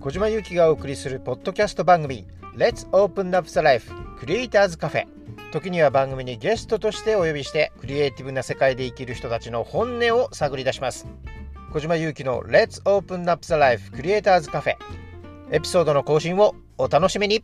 小島由紀がお送りするポッドキャスト番組 Let's Open Up the Life クリエイターズカフェ時には番組にゲストとしてお呼びしてクリエイティブな世界で生きる人たちの本音を探り出します。小島由紀の Let's Open Up the Life クリエイターズカフェエピソードの更新をお楽しみに。